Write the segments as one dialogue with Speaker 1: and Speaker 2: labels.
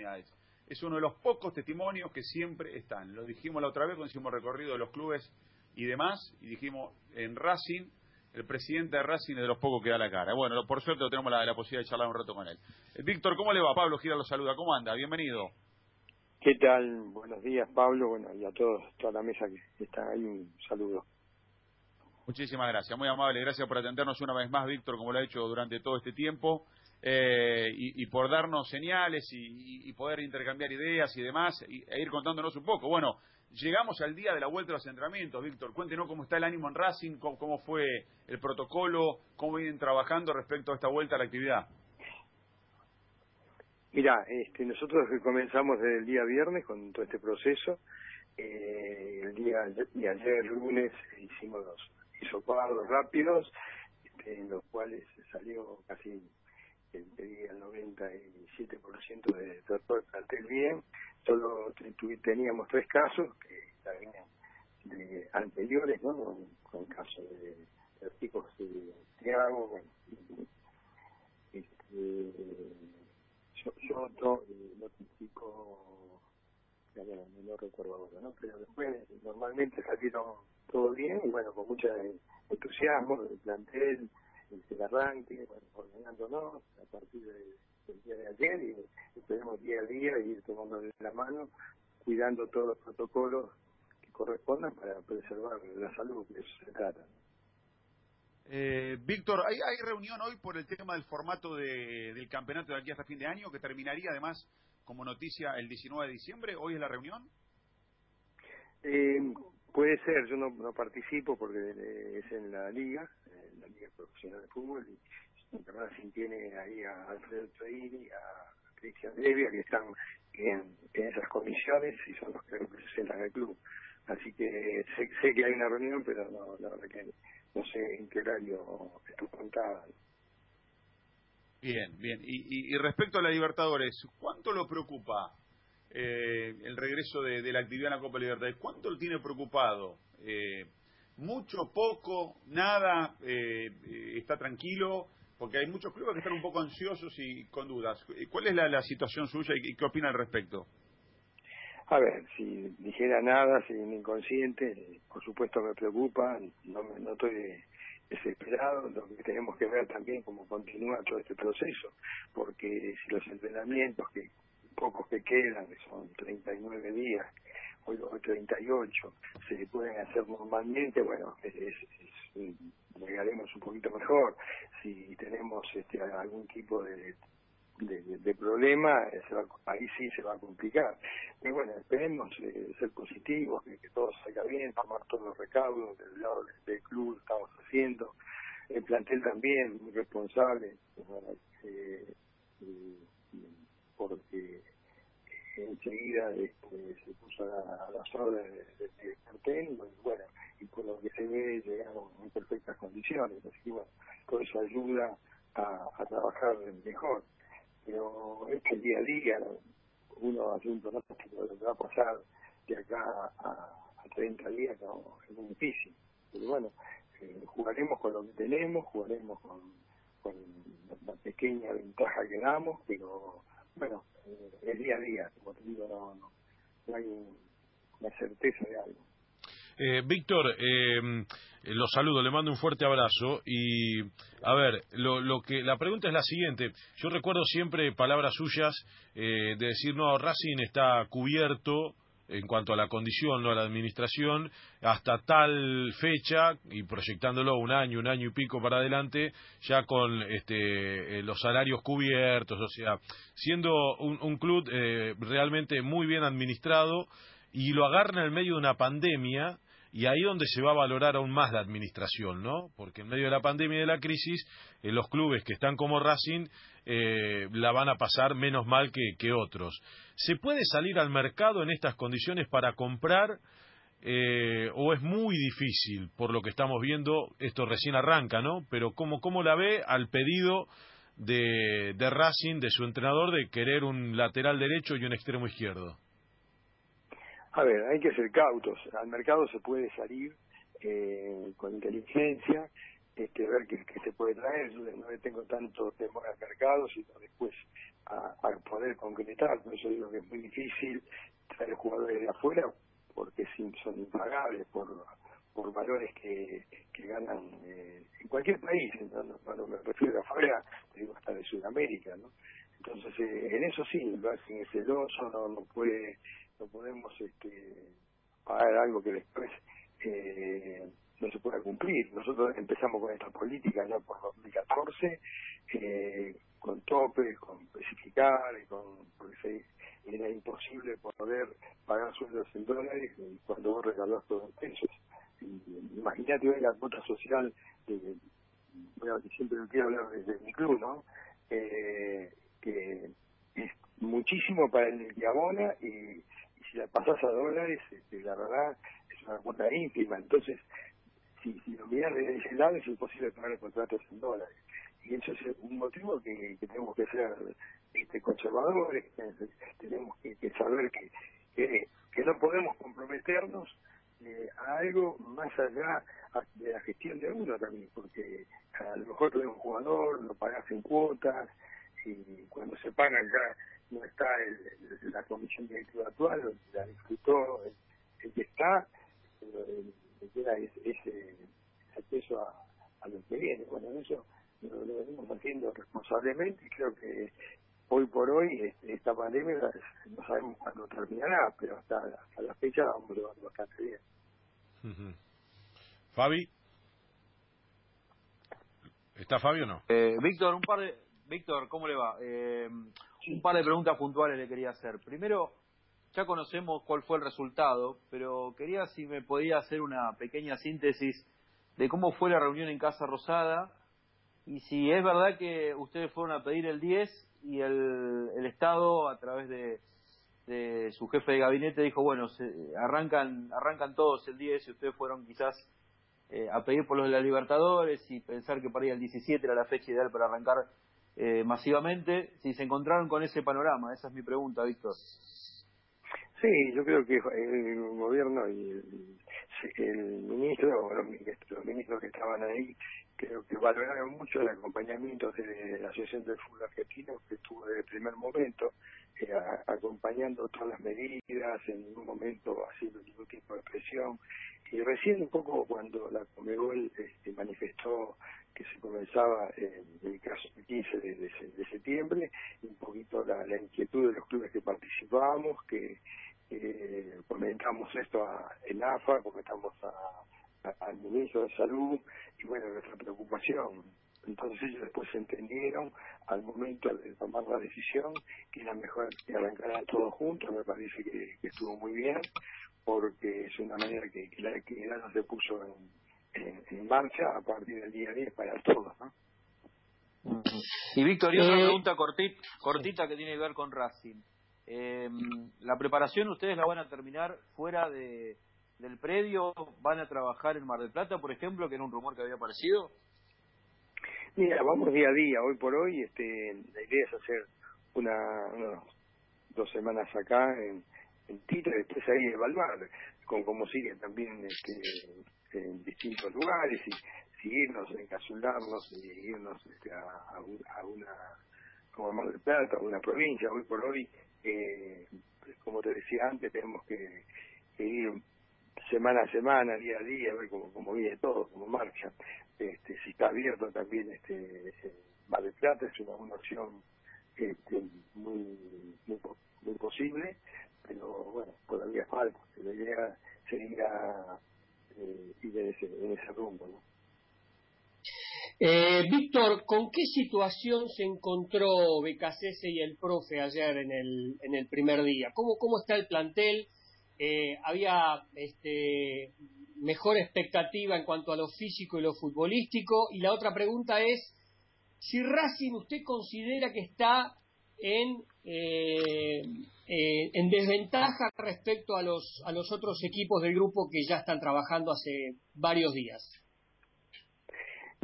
Speaker 1: oportunidades. Es uno de los pocos testimonios que siempre están. Lo dijimos la otra vez cuando hicimos recorrido de los clubes y demás, y dijimos en Racing, el presidente de Racing es de los pocos que da la cara. Bueno, por suerte tenemos la, posibilidad de charlar un rato con él. Eh, Víctor, ¿cómo le va? Pablo Gira lo saluda. ¿Cómo anda? Bienvenido.
Speaker 2: ¿Qué tal? Buenos días, Pablo. Bueno, y a todos, toda la mesa que está ahí, un saludo.
Speaker 1: Muchísimas gracias, muy amable. Gracias por atendernos una vez más, Víctor, como lo ha hecho durante todo este tiempo. Eh, y, por darnos señales y, poder intercambiar ideas y demás, e ir contándonos un poco. Bueno, llegamos al día de la vuelta de los entrenamientos, Víctor. Cuéntenos cómo está el ánimo en Racing, cómo, fue el protocolo, cómo vienen trabajando respecto a esta vuelta a la actividad.
Speaker 2: Mira, este, nosotros comenzamos desde el día viernes con todo este proceso. Eh, el día y ayer lunes hicimos los hisopados rápidos, este, en los cuales salió casi el, el 97% de todo el plantel bien, solo teníamos tres casos que venían de anteriores, ¿no? Con, casos de, tipos de Tiago, bueno, este, yo, yo no, notifico, bueno, no recuerdo ahora, ¿no? Pero después normalmente salieron todo bien y bueno, con mucho entusiasmo del plantel, el arranque, bueno, ordenándonos a partir del día de ayer y esperemos día a día ir tomando la mano, cuidando todos los protocolos que correspondan para preservar la salud, que eso se trata.
Speaker 1: Eh, Víctor, ¿hay, ¿hay reunión hoy por el tema del formato de, del campeonato de aquí hasta fin de año, que terminaría además como noticia el 19 de diciembre? ¿Hoy es la reunión?
Speaker 2: Eh, puede ser, yo no, no participo porque es en la liga, en la liga profesional de fútbol, y Racing tiene ahí a Alfredo Traini, a Cristian Devia, que están en, en, esas comisiones y son los que representan al club. Así que sé, sé que hay una reunión, pero no, la verdad que no sé en qué horario estoy contada.
Speaker 1: Bien, bien. Y, y, respecto a la Libertadores, ¿cuánto lo preocupa eh, el regreso de, la actividad en la Copa Libertadores? ¿Cuánto lo tiene preocupado? Eh, ¿Mucho, poco, nada? Eh, ¿Está tranquilo? Porque hay muchos clubes que están un poco ansiosos y con dudas. ¿Cuál es la, situación suya y qué opina al respecto?
Speaker 2: A ver, si dijera nada, si inconsciente, por supuesto me preocupa, no, no estoy desesperado, lo que tenemos que ver también cómo continúa todo este proceso, porque si los entrenamientos, que pocos que quedan, que son 39 días, hoy los 38, se pueden hacer normalmente, bueno, es, es, es llegaremos un poquito mejor. Si tenemos este, algún tipo de, de, problema, eh, ahí sí se va a complicar. Pero bueno, esperemos eh, ser positivos, que, todo salga bien, tomar todos los recaudos del lado del, club, estamos haciendo. El plantel también, muy responsable, eh, porque enseguida este, se puso a, las órdenes del plantel, y bueno, y por lo que se ve llegaron en perfectas condiciones, así que bueno, todo eso ayuda a, a trabajar mejor. Pero es que el día a día uno hace un pronóstico de lo que va a pasar de acá a, a 30 días no, es muy difícil. Pero bueno, eh, jugaremos con lo que tenemos, jugaremos con, con la pequeña ventaja que damos, pero bueno, eh, es día a día, como te digo, no, no, una certeza de algo.
Speaker 3: Eh, Víctor, eh, lo saludo, le mando un fuerte abrazo y a ver, lo, lo, que la pregunta es la siguiente. Yo recuerdo siempre palabras suyas eh, de decir no, Racing está cubierto en cuanto a la condición, no a la administración, hasta tal fecha y proyectándolo un año, un año y pico para adelante, ya con este, los salarios cubiertos, o sea, siendo un, club eh, realmente muy bien administrado y lo agarra en medio de una pandemia y ahí donde se va a valorar aún más la administración, ¿no? Porque en medio de la pandemia y de la crisis, eh, los clubes que están como Racing eh, la van a pasar menos mal que, otros. ¿Se puede salir al mercado en estas condiciones para comprar eh, o es muy difícil por lo que estamos viendo? Esto recién arranca, ¿no? Pero ¿cómo, cómo la ve al pedido de, de Racing, de su entrenador, de querer un lateral derecho y un extremo izquierdo?
Speaker 2: A ver, hay que ser cautos. Al mercado se puede salir eh, con inteligencia, este, ver qué, se puede traer. Yo no le tengo tanto temor al mercado, sino después a, poder concretar. Por eso digo que es muy difícil traer jugadores de afuera porque son impagables por por valores que, que ganan eh, en cualquier país, cuando me refiero afuera, digo hasta de Sudamérica, ¿no? Entonces, eh, en eso sí, el Racing es celoso, no, no puede, no podemos este, pagar algo que después eh, no se pueda cumplir. Nosotros empezamos con esta política ya por 2014, eh, con topes, con especificar, con, porque era imposible poder pagar sueldos en dólares cuando vos regalás todos en pesos. Imagínate hoy la cuota social, de, siempre quiero hablar desde mi club, ¿no? Eh, que es muchísimo para el que abona y, si la pasas a dólares, este, la verdad una cuota ínfima. Entonces, si, si lo miras desde ese lado, es imposible pagar contratos en dólares. Y eso es un motivo que, tenemos que ser este, conservadores, tenemos que, saber que, que, no podemos comprometernos eh, a algo más allá de la gestión de uno también, porque a lo mejor tenemos un jugador, lo pagas en cuotas, y cuando se pagan ya no está el, la comisión directiva actual, la disfrutó el, que está, pero el, queda ese, ese acceso a, a lo que viene. Bueno, eso lo, venimos haciendo responsablemente y creo que hoy por hoy este, esta pandemia no sabemos cuándo terminará, pero hasta, hasta la fecha vamos llevando bastante bien.
Speaker 3: Fabi. ¿Está Fabio o no?
Speaker 4: Eh, Víctor, un par de, Víctor, ¿cómo le va? Eh, un par de preguntas puntuales le quería hacer. Primero, ya conocemos cuál fue el resultado, pero quería si me podía hacer una pequeña síntesis de cómo fue la reunión en Casa Rosada y si es verdad que ustedes fueron a pedir el 10 y el, Estado, a través de, su jefe de gabinete, dijo, bueno, se, arrancan, arrancan todos el 10 y ustedes fueron quizás eh, a pedir por los de la Libertadores y pensar que para ir al 17 era la fecha ideal para arrancar eh, masivamente, si se encontraron con ese panorama. Esa es mi pregunta, Víctor.
Speaker 2: Sí, yo creo que el gobierno y el, ministro, los, ministros que estaban ahí, creo que valoraron mucho el acompañamiento de la Asociación del Fútbol Argentino, que estuvo desde el primer momento, eh, acompañando todas las medidas, en ningún momento haciendo ningún tipo de presión. Y recién un poco cuando la Comebol este, manifestó que se comenzaba en el caso 15 de, septiembre, un poquito la, inquietud de los clubes que participábamos, que comentamos esto en AFA, comentamos a, al ministro de Salud y bueno, nuestra preocupación. Entonces ellos después entendieron al momento de tomar la decisión que era mejor que arrancaran todos juntos, me parece que, estuvo muy bien, porque es una manera que, la actividad no se puso en, en, marcha a partir del día 10 para todos, ¿no?
Speaker 4: Y Víctor, y otra eh, pregunta cortita, cortita que tiene que ver con Racing. Eh, ¿La preparación ustedes la van a terminar fuera de, del predio? ¿Van a trabajar en Mar del Plata, por ejemplo, que era un rumor que había aparecido?
Speaker 2: Mira, vamos día a día. Hoy por hoy este, la idea es hacer una, dos semanas acá en, en Tita y después ahí evaluar con cómo sigue también este, en distintos lugares y seguirnos, encapsularnos y irnos este, a, a, una como Mar del Plata, a una provincia. Hoy por hoy, eh, como te decía antes, tenemos que, ir semana a semana, día a día, a ver cómo, cómo viene todo, cómo marcha. Este, si está abierto también este eh, Mar del Plata, es una, una opción este, muy, muy, muy posible, pero bueno, todavía falta. La idea sería eh, ir en ese, en ese rumbo. ¿no?
Speaker 5: Eh, Víctor, ¿con qué situación se encontró Becasese y el profe ayer en el, en el primer día? ¿Cómo, está el plantel? Eh, ¿Había este, mejor expectativa en cuanto a lo físico y lo futbolístico? Y la otra pregunta es, si Racing usted considera que está en, eh, eh, en desventaja respecto a los, a los otros equipos del grupo que ya están trabajando hace varios días.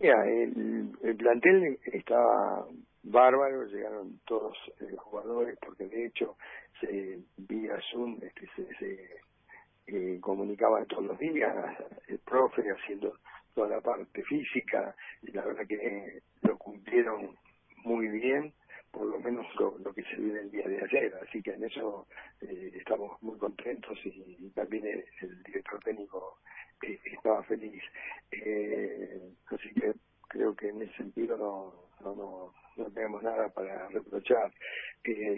Speaker 2: Mira, el, el plantel estaba bárbaro, llegaron todos los eh, jugadores, porque de hecho se vía Zoom este, se, se eh, comunicaban todos los días, el profe haciendo toda la parte física y la verdad que lo cumplieron muy bien por lo menos lo, que se vive el día de ayer. Así que en eso eh, estamos muy contentos y, también el, director técnico eh, estaba feliz. Eh, así que creo que en ese sentido no, no, no, tenemos nada para reprochar.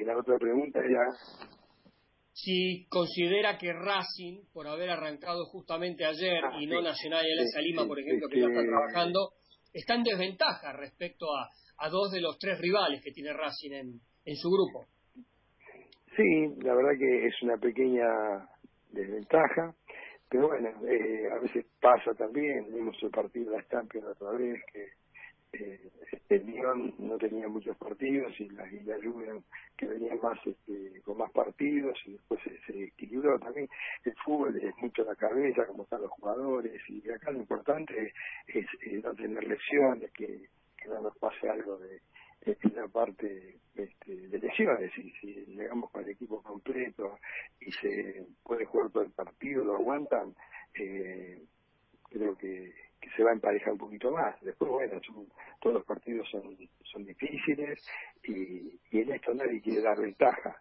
Speaker 2: la otra pregunta era
Speaker 5: si considera que Racing, por haber arrancado justamente ayer y no Nacional y Alianza Lima, por ejemplo, que ya está trabajando, está en desventaja respecto a, a dos de los tres rivales que tiene Racing en, en su grupo.
Speaker 2: Sí, la verdad que es una pequeña desventaja, pero bueno, eh, a veces pasa también, vimos el partido de la Champions otra vez, que eh, el Lyon no tenía muchos partidos y la, y la Juve que venía más este, con más partidos y después se, equilibró también. El fútbol es mucho la cabeza como están los jugadores y acá lo importante es, no tener lesiones que no nos pase algo de, la parte este, de lesiones. Y si llegamos con el equipo completo y se puede jugar todo el partido lo aguantan eh, creo que, que se va a emparejar un poquito más. Después bueno todos los partidos son son difíciles y, y en esto nadie quiere dar ventaja.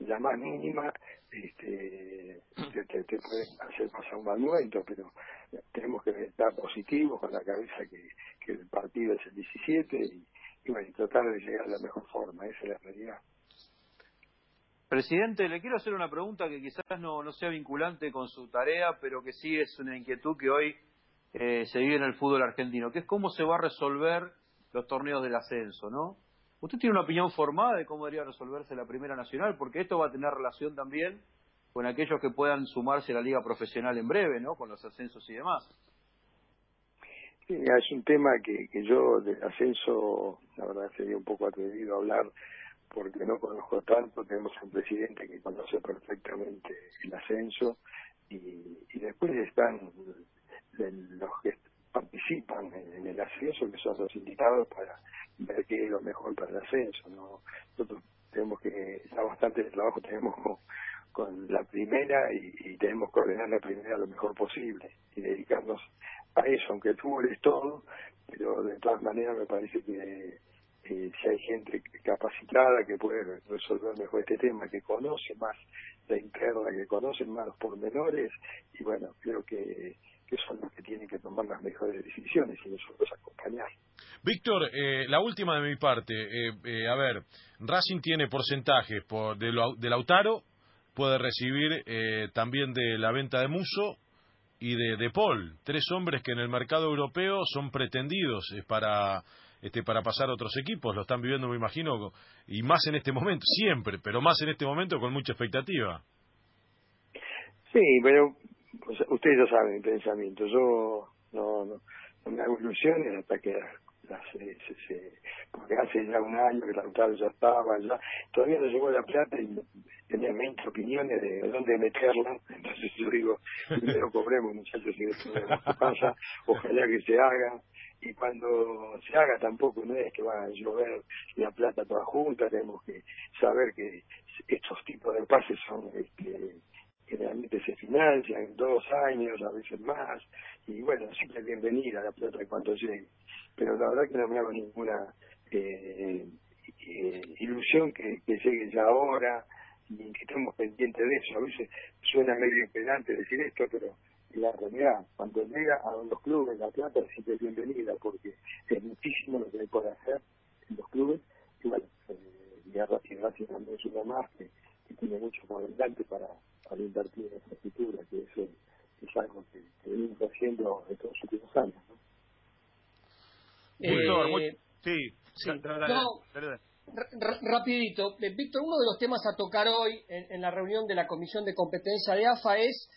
Speaker 2: La, más mínima este, te, te, puede hacer pasar un mal momento, pero tenemos que estar positivos con la cabeza que, que el partido es el 17 y, y bueno, tratar de llegar a la mejor forma, esa es la realidad.
Speaker 4: Presidente, le quiero hacer una pregunta que quizás no, no sea vinculante con su tarea, pero que sí es una inquietud que hoy eh, se vive en el fútbol argentino, que es cómo se va a resolver los torneos del ascenso, ¿no? ¿Usted tiene una opinión formada de cómo debería resolverse la Primera Nacional? Porque esto va a tener relación también con aquellos que puedan sumarse a la Liga Profesional en breve, ¿no? Con los ascensos y demás.
Speaker 2: Sí, es un tema que, que yo del ascenso, la verdad sería un poco atrevido a hablar porque no conozco tanto, tenemos un presidente que conoce perfectamente el ascenso y, y después están los que participan en, el ascenso, que son los invitados para ver qué es lo mejor para el ascenso. ¿no? Nosotros tenemos que, ya bastante trabajo tenemos con, la primera y, tenemos que ordenar la primera lo mejor posible y dedicarnos a eso, aunque el fútbol es todo, pero de todas maneras me parece que si hay gente capacitada que puede resolver mejor este tema, que conoce más la interna, que conoce más los pormenores, y bueno, creo que que son los que tienen que tomar las mejores decisiones y nosotros acompañar.
Speaker 3: Víctor, eh, la última de mi parte. Eh, eh, a ver, Racing tiene porcentajes por de, de Lautaro, puede recibir también de la venta de Muso y de, de Paul, tres hombres que en el mercado europeo son pretendidos para este, para pasar a otros equipos. Lo están viviendo, me imagino, y más en este momento, siempre, pero más en este momento con mucha expectativa.
Speaker 2: Sí, pero pues, ustedes ya saben mi pensamiento. Yo no, no, me hago ilusiones hasta que las, se, porque hace ya un año que el Lautaro ya estaba, ya todavía no llegó la plata y tenía 20 opiniones de dónde meterla. Entonces yo digo, primero cobremos, muchachos, si esto pasa, ojalá que se haga. Y cuando se haga tampoco no es que va a llover la plata toda junta, tenemos que saber que estos tipos de pases son este, generalmente se financian dos años, a veces más, y bueno, siempre bienvenida la plata cuando llegue. Pero la verdad que no me hago ninguna eh, eh, ilusión que, llegue ya ahora y que estemos pendientes de eso. A veces suena medio impedante decir esto, pero la realidad, cuando llega a los clubes la plata siempre es bienvenida porque es muchísimo lo que hay por hacer en los clubes y bueno, eh, y Racing también es uno más que, tiene mucho por delante para para invertir en escritura, que eso es algo que, venimos haciendo estos últimos años. ¿no?
Speaker 5: Eh, sí, rapidito, eh, Víctor, uno de los temas a tocar hoy en, la reunión de la Comisión de Competencia de AFA es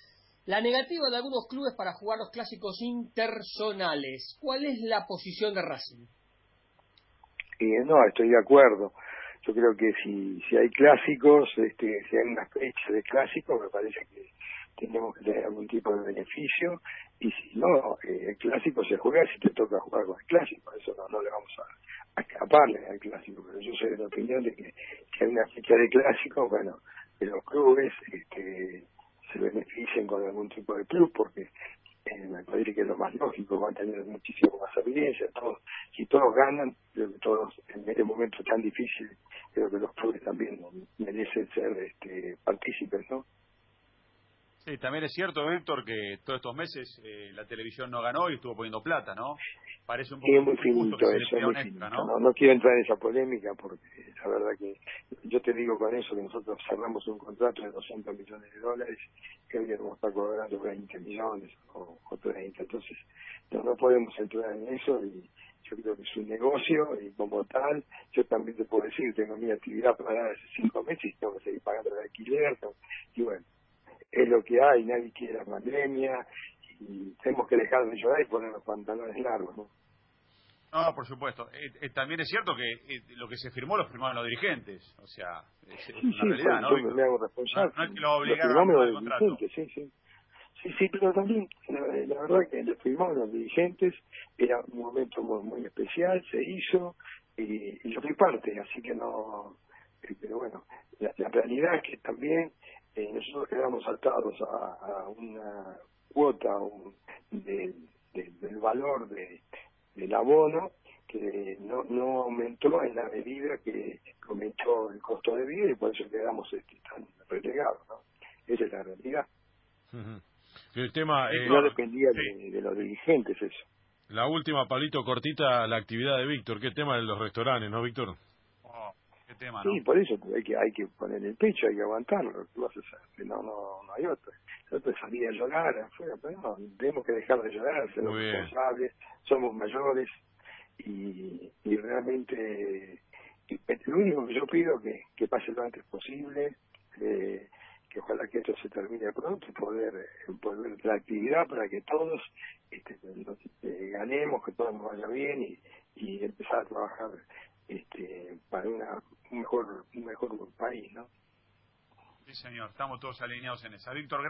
Speaker 5: la negativa de algunos clubes para jugar los clásicos intersonales. ¿Cuál es la posición de Racing?
Speaker 2: Eh, no, estoy de acuerdo. Yo creo que si, si hay clásicos, este, si hay una fecha de clásicos, me parece que tenemos que tener algún tipo de beneficio y si no, eh, el clásico se juega si te toca jugar con el clásico, eso no, no le vamos a, escaparle al clásico, pero yo soy de la opinión de que, que hay una fecha de clásico, bueno, que los clubes este, se beneficien con algún tipo de club porque eh, me parece que es lo más lógico, van a tener muchísimo más audiencia, todos, si todos ganan, creo que todos en este momento tan difícil, creo que los clubes también merecen ser este, partícipes, ¿no?
Speaker 1: Sí, también es cierto, Víctor, que todos estos meses eh, la televisión no ganó y estuvo poniendo plata, ¿no? Parece un poco
Speaker 2: sí, muy finito eso, muy finito. ¿no? ¿no? quiero entrar en esa polémica porque la verdad que yo te digo con eso que nosotros cerramos un contrato de 200 millones de dólares que hoy a estar cobrando 20 millones o, o 30, entonces no, no podemos entrar en eso y yo creo que es un negocio y como tal, yo también te puedo decir, tengo mi actividad para hace cinco meses y tengo que seguir pagando el alquiler, y bueno, es lo que hay, nadie quiere la pandemia y tenemos que dejar de llorar y poner los pantalones largos, ¿no?
Speaker 1: No, por supuesto. Eh, eh, también es cierto que eh, lo que se firmó lo firmaron los dirigentes. O sea, es,
Speaker 2: sí, una sí, realidad, ¿no? Yo me hago responsable.
Speaker 1: No, es que lo obligaron a
Speaker 2: los dirigentes, sí, sí. Sí, sí, pero también, la, la, verdad que lo firmaron los dirigentes, era un momento muy, muy especial, se hizo, y, y yo fui parte, así que no... Pero bueno, la, la realidad es que también eh, nosotros quedamos atados a, a una cuota un, de, de, del valor de, del abono que no, no aumentó en la medida que aumentó el costo de vida y por eso quedamos este, tan relegados. ¿no? Esa es la realidad.
Speaker 3: El tema
Speaker 2: eh, no dependía de, de, los dirigentes eso.
Speaker 3: La última, palito cortita, la actividad de Víctor. ¿Qué tema de los restaurantes, no, Víctor?
Speaker 1: Tema,
Speaker 2: Sí, por eso hay que hay que poner el pecho, hay que aguantarlo, ¿qué vas a hacer? No, no, no hay otra. Yo salir a llorar afuera, pero no, tenemos que dejar de llorar, ser responsables, somos mayores y, y realmente lo único que yo pido que, que pase lo antes posible, eh, que ojalá que esto se termine pronto y poder volver la actividad para que todos este, eh, ganemos, que todo nos vaya bien y, y empezar a trabajar este, para una, un mejor un mejor país, ¿no?
Speaker 1: Sí, señor, estamos todos alineados en esa. Víctor,